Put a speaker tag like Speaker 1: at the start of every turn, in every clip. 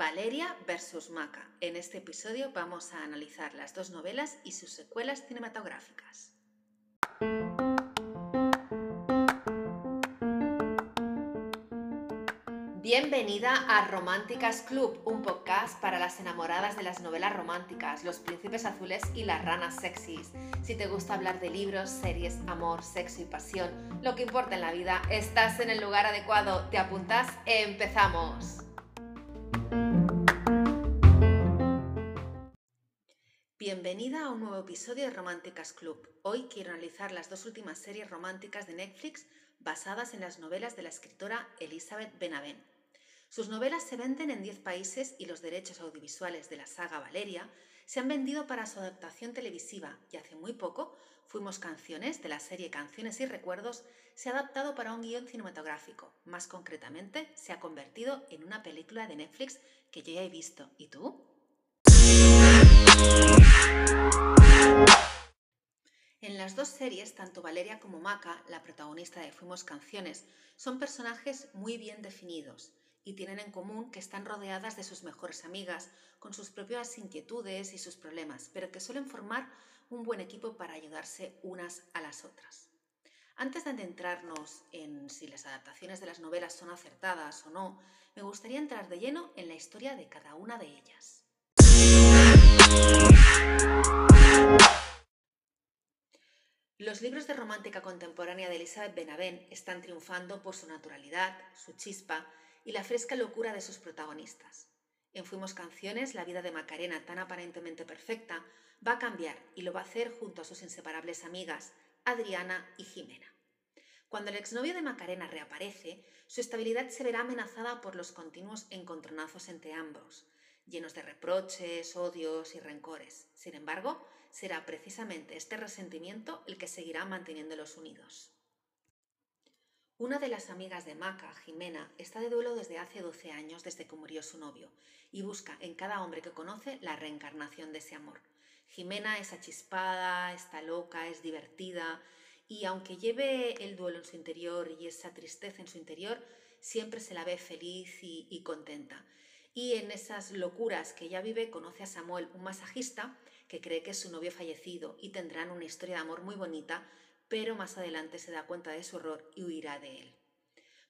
Speaker 1: Valeria versus Maca. En este episodio vamos a analizar las dos novelas y sus secuelas cinematográficas. Bienvenida a Románticas Club, un podcast para las enamoradas de las novelas románticas, los príncipes azules y las ranas sexys. Si te gusta hablar de libros, series, amor, sexo y pasión, lo que importa en la vida, estás en el lugar adecuado. ¿Te apuntas? ¡Empezamos! Bienvenida a un nuevo episodio de Románticas Club. Hoy quiero analizar las dos últimas series románticas de Netflix basadas en las novelas de la escritora Elizabeth Benavent. Sus novelas se venden en 10 países y los derechos audiovisuales de la saga Valeria se han vendido para su adaptación televisiva y hace muy poco Fuimos Canciones de la serie Canciones y Recuerdos se ha adaptado para un guion cinematográfico. Más concretamente, se ha convertido en una película de Netflix que yo ya he visto. ¿Y tú? En las dos series, tanto Valeria como Maca, la protagonista de Fuimos Canciones, son personajes muy bien definidos y tienen en común que están rodeadas de sus mejores amigas, con sus propias inquietudes y sus problemas, pero que suelen formar un buen equipo para ayudarse unas a las otras. Antes de adentrarnos en si las adaptaciones de las novelas son acertadas o no, me gustaría entrar de lleno en la historia de cada una de ellas. Los libros de romántica contemporánea de Elizabeth Benavent están triunfando por su naturalidad, su chispa y la fresca locura de sus protagonistas. En Fuimos Canciones, la vida de Macarena, tan aparentemente perfecta, va a cambiar y lo va a hacer junto a sus inseparables amigas, Adriana y Jimena. Cuando el exnovio de Macarena reaparece, su estabilidad se verá amenazada por los continuos encontronazos entre ambos, llenos de reproches, odios y rencores. Sin embargo, será precisamente este resentimiento el que seguirá manteniéndolos unidos. Una de las amigas de Maca, Jimena, está de duelo desde hace 12 años desde que murió su novio y busca en cada hombre que conoce la reencarnación de ese amor. Jimena es achispada, está loca, es divertida y aunque lleve el duelo en su interior y esa tristeza en su interior, siempre se la ve feliz y, y contenta. Y en esas locuras que ella vive conoce a Samuel, un masajista, que cree que es su novio fallecido y tendrán una historia de amor muy bonita, pero más adelante se da cuenta de su error y huirá de él.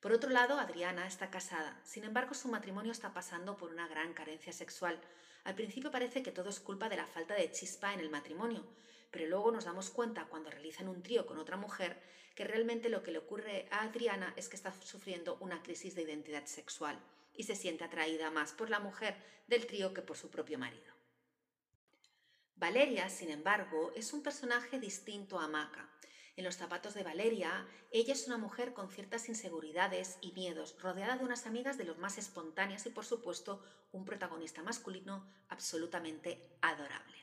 Speaker 1: Por otro lado, Adriana está casada, sin embargo su matrimonio está pasando por una gran carencia sexual. Al principio parece que todo es culpa de la falta de chispa en el matrimonio, pero luego nos damos cuenta cuando realizan un trío con otra mujer que realmente lo que le ocurre a Adriana es que está sufriendo una crisis de identidad sexual y se siente atraída más por la mujer del trío que por su propio marido. Valeria, sin embargo, es un personaje distinto a Maca. En los zapatos de Valeria, ella es una mujer con ciertas inseguridades y miedos, rodeada de unas amigas de los más espontáneas y, por supuesto, un protagonista masculino absolutamente adorable.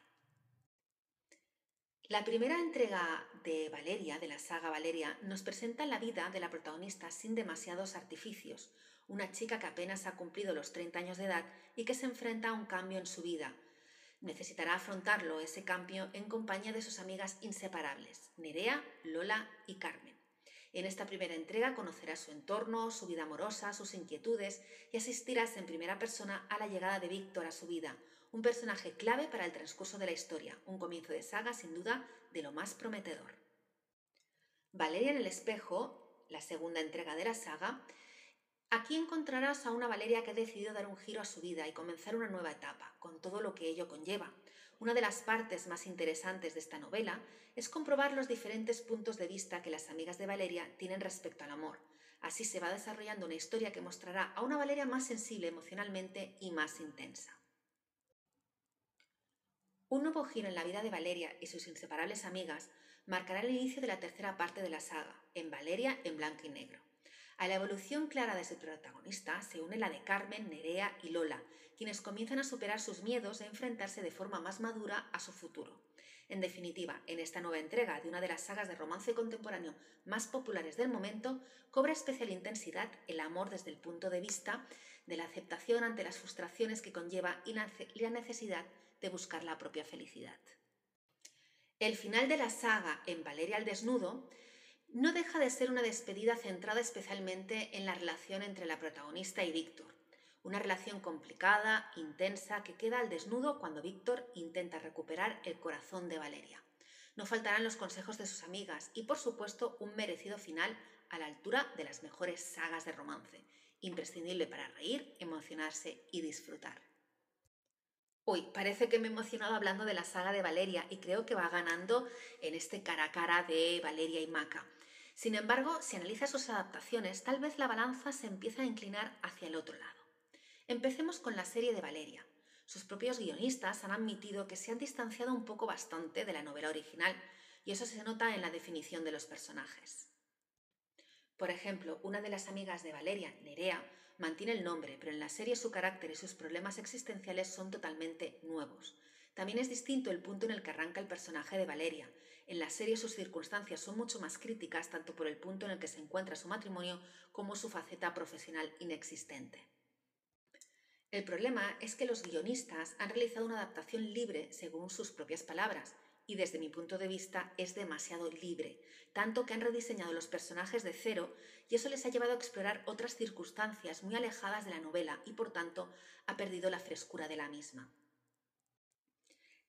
Speaker 1: La primera entrega de Valeria, de la saga Valeria, nos presenta la vida de la protagonista sin demasiados artificios, una chica que apenas ha cumplido los 30 años de edad y que se enfrenta a un cambio en su vida. Necesitará afrontarlo ese cambio en compañía de sus amigas inseparables, Nerea, Lola y Carmen. En esta primera entrega conocerás su entorno, su vida amorosa, sus inquietudes y asistirás en primera persona a la llegada de Víctor a su vida, un personaje clave para el transcurso de la historia, un comienzo de saga sin duda de lo más prometedor. Valeria en el espejo, la segunda entrega de la saga, Aquí encontrarás a una Valeria que ha decidido dar un giro a su vida y comenzar una nueva etapa, con todo lo que ello conlleva. Una de las partes más interesantes de esta novela es comprobar los diferentes puntos de vista que las amigas de Valeria tienen respecto al amor. Así se va desarrollando una historia que mostrará a una Valeria más sensible emocionalmente y más intensa. Un nuevo giro en la vida de Valeria y sus inseparables amigas marcará el inicio de la tercera parte de la saga, en Valeria en blanco y negro. A la evolución clara de su protagonista se une la de Carmen, Nerea y Lola, quienes comienzan a superar sus miedos e enfrentarse de forma más madura a su futuro. En definitiva, en esta nueva entrega de una de las sagas de romance contemporáneo más populares del momento, cobra especial intensidad el amor desde el punto de vista de la aceptación ante las frustraciones que conlleva y la necesidad de buscar la propia felicidad. El final de la saga en Valeria al desnudo no deja de ser una despedida centrada especialmente en la relación entre la protagonista y Víctor, Una relación complicada, intensa, que queda al desnudo cuando Víctor intenta recuperar el corazón de Valeria. No faltarán los consejos de sus amigas y, por supuesto, un merecido final a la altura de las mejores sagas de romance, imprescindible para reír, emocionarse y disfrutar. Uy, parece que me he emocionado hablando de la saga de Valeria y creo que va ganando en este cara a cara de Valeria y Maca. Sin embargo, si analiza sus adaptaciones, tal vez la balanza se empieza a inclinar hacia el otro lado. Empecemos con la serie de Valeria. Sus propios guionistas han admitido que se han distanciado un poco bastante de la novela original, y eso se nota en la definición de los personajes. Por ejemplo, una de las amigas de Valeria, Nerea, mantiene el nombre, pero en la serie su carácter y sus problemas existenciales son totalmente nuevos. También es distinto el punto en el que arranca el personaje de Valeria. En la serie sus circunstancias son mucho más críticas tanto por el punto en el que se encuentra su matrimonio como su faceta profesional inexistente. El problema es que los guionistas han realizado una adaptación libre según sus propias palabras, y desde mi punto de vista es demasiado libre, tanto que han rediseñado los personajes de cero y eso les ha llevado a explorar otras circunstancias muy alejadas de la novela y por tanto ha perdido la frescura de la misma.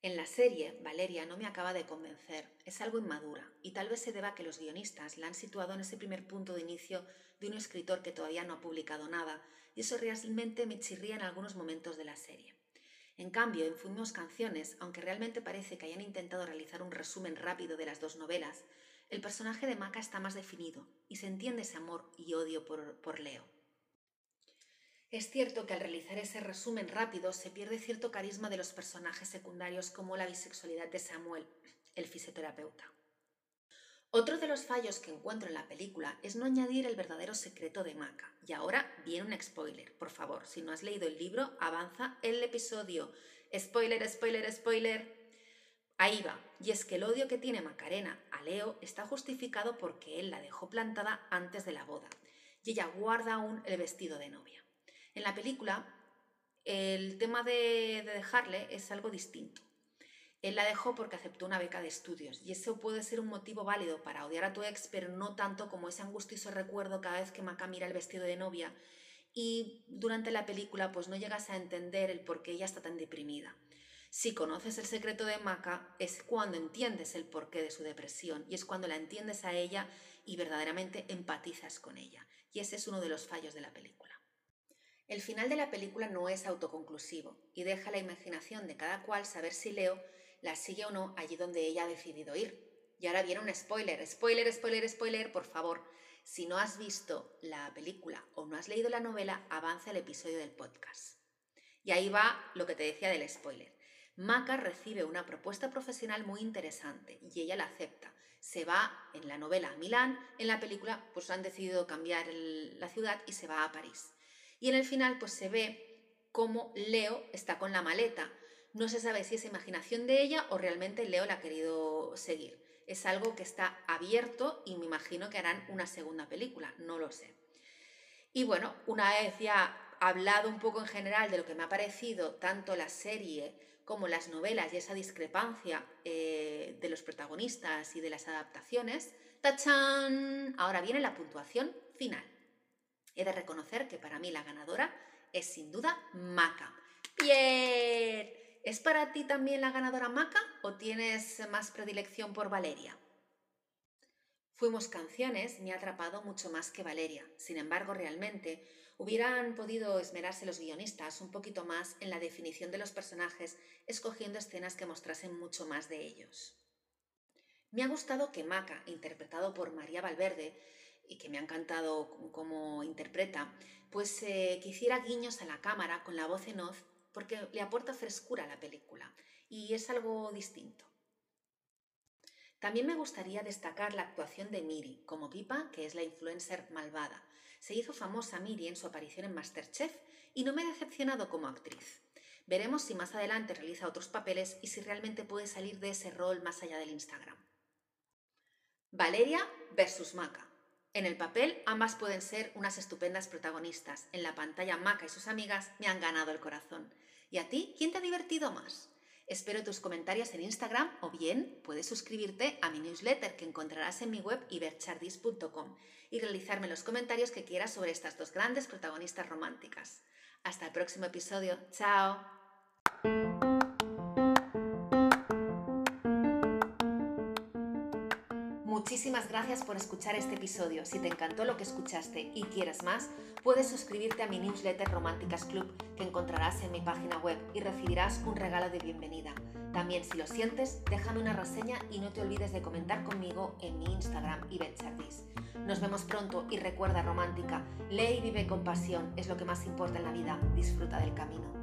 Speaker 1: En la serie, Valeria no me acaba de convencer, es algo inmadura y tal vez se deba a que los guionistas la han situado en ese primer punto de inicio de un escritor que todavía no ha publicado nada y eso realmente me chirría en algunos momentos de la serie. En cambio, en Fuimos Canciones, aunque realmente parece que hayan intentado realizar un resumen rápido de las dos novelas, el personaje de Maca está más definido y se entiende ese amor y odio por, por Leo. Es cierto que al realizar ese resumen rápido se pierde cierto carisma de los personajes secundarios como la bisexualidad de Samuel, el fisioterapeuta. Otro de los fallos que encuentro en la película es no añadir el verdadero secreto de Maca. Y ahora viene un spoiler. Por favor, si no has leído el libro, avanza el episodio. Spoiler, spoiler, spoiler. Ahí va. Y es que el odio que tiene Macarena a Leo está justificado porque él la dejó plantada antes de la boda. Y ella guarda aún el vestido de novia. En la película, el tema de, de dejarle es algo distinto. Él la dejó porque aceptó una beca de estudios y eso puede ser un motivo válido para odiar a tu ex, pero no tanto como ese angustioso recuerdo cada vez que Maca mira el vestido de novia y durante la película pues no llegas a entender el por qué ella está tan deprimida. Si conoces el secreto de Maca es cuando entiendes el porqué de su depresión y es cuando la entiendes a ella y verdaderamente empatizas con ella. Y ese es uno de los fallos de la película. El final de la película no es autoconclusivo y deja la imaginación de cada cual saber si Leo la sigue o no allí donde ella ha decidido ir. Y ahora viene un spoiler, spoiler, spoiler, spoiler, por favor. Si no has visto la película o no has leído la novela, avanza el episodio del podcast. Y ahí va lo que te decía del spoiler. Maca recibe una propuesta profesional muy interesante y ella la acepta. Se va en la novela a Milán, en la película pues han decidido cambiar la ciudad y se va a París. Y en el final pues se ve cómo Leo está con la maleta no se sabe si es imaginación de ella o realmente Leo la ha querido seguir. Es algo que está abierto y me imagino que harán una segunda película, no lo sé. Y bueno, una vez ya hablado un poco en general de lo que me ha parecido tanto la serie como las novelas y esa discrepancia eh, de los protagonistas y de las adaptaciones, ¡tachán! Ahora viene la puntuación final. He de reconocer que para mí la ganadora es sin duda Maca. ¡Bien! ¿Es para ti también la ganadora Maca o tienes más predilección por Valeria? Fuimos canciones me ha atrapado mucho más que Valeria. Sin embargo, realmente hubieran podido esmerarse los guionistas un poquito más en la definición de los personajes, escogiendo escenas que mostrasen mucho más de ellos. Me ha gustado que Maca, interpretado por María Valverde, y que me ha encantado como interpreta, pues eh, que hiciera guiños a la cámara con la voz en off porque le aporta frescura a la película y es algo distinto. También me gustaría destacar la actuación de Miri como Pipa, que es la influencer malvada. Se hizo famosa Miri en su aparición en Masterchef y no me ha decepcionado como actriz. Veremos si más adelante realiza otros papeles y si realmente puede salir de ese rol más allá del Instagram. Valeria versus Maca. En el papel, ambas pueden ser unas estupendas protagonistas. En la pantalla, Maca y sus amigas me han ganado el corazón. ¿Y a ti? ¿Quién te ha divertido más? Espero tus comentarios en Instagram o bien puedes suscribirte a mi newsletter que encontrarás en mi web iberchardis.com y realizarme los comentarios que quieras sobre estas dos grandes protagonistas románticas. Hasta el próximo episodio. Chao. Muchísimas gracias por escuchar este episodio. Si te encantó lo que escuchaste y quieres más, puedes suscribirte a mi newsletter Románticas Club que encontrarás en mi página web y recibirás un regalo de bienvenida. También si lo sientes, déjame una reseña y no te olvides de comentar conmigo en mi Instagram y Nos vemos pronto y recuerda romántica, lee y vive con pasión, es lo que más importa en la vida, disfruta del camino.